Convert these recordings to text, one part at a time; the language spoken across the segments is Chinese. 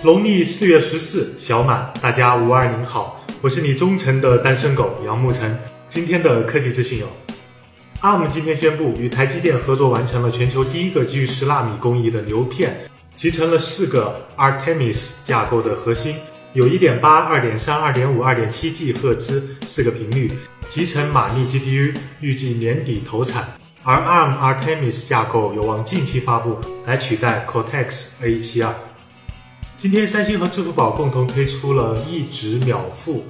农历四月十四，小满，大家五二零好，我是你忠诚的单身狗杨沐晨。今天的科技资讯有，ARM 今天宣布与台积电合作完成了全球第一个基于十纳米工艺的流片，集成了四个 Artemis 架构的核心，有一点八、二点三、二点五、二点七 G 赫兹四个频率，集成马力 GPU，预计年底投产。而 ARM Artemis 架构有望近期发布，来取代 Cortex A72。今天，三星和支付宝共同推出了一直秒付。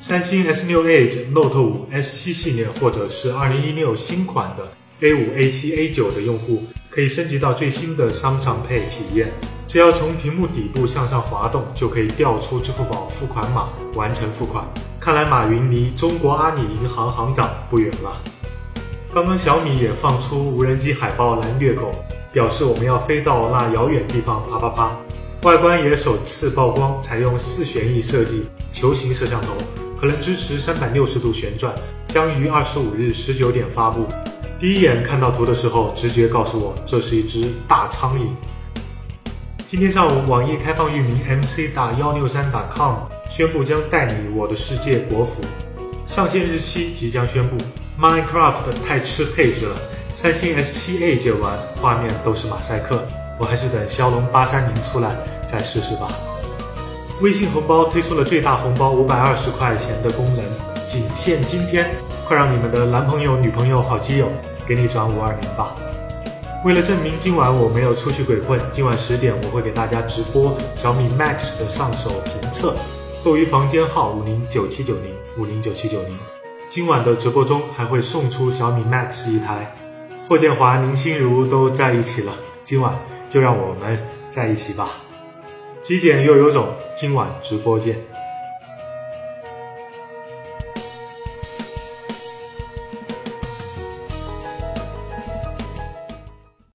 三星 S6 Edge、Note 5、S7 系列，或者是2016新款的 A5、A7、A9 的用户，可以升级到最新的商场配体验。只要从屏幕底部向上滑动，就可以调出支付宝付款码，完成付款。看来马云离中国阿里银行行长不远了。刚刚小米也放出无人机海报来虐狗，表示我们要飞到那遥远地方，啪啪啪。外观也首次曝光，采用四旋翼设计，球形摄像头，可能支持三百六十度旋转，将于二十五日十九点发布。第一眼看到图的时候，直觉告诉我这是一只大苍蝇。今天上午，网易开放域名 mc 大幺六三 .com 宣布将代理《我的世界》国服，上线日期即将宣布。Minecraft 太吃配置了，三星 S7 Edge 玩画面都是马赛克。我还是等骁龙八三零出来再试试吧。微信红包推出了最大红包五百二十块钱的功能，仅限今天，快让你们的男朋友、女朋友、好基友给你转五二零吧。为了证明今晚我没有出去鬼混，今晚十点我会给大家直播小米 Max 的上手评测，斗鱼房间号五零九七九零五零九七九零。今晚的直播中还会送出小米 Max 一台。霍建华、林心如都在一起了，今晚。就让我们在一起吧，极简又有种，今晚直播见。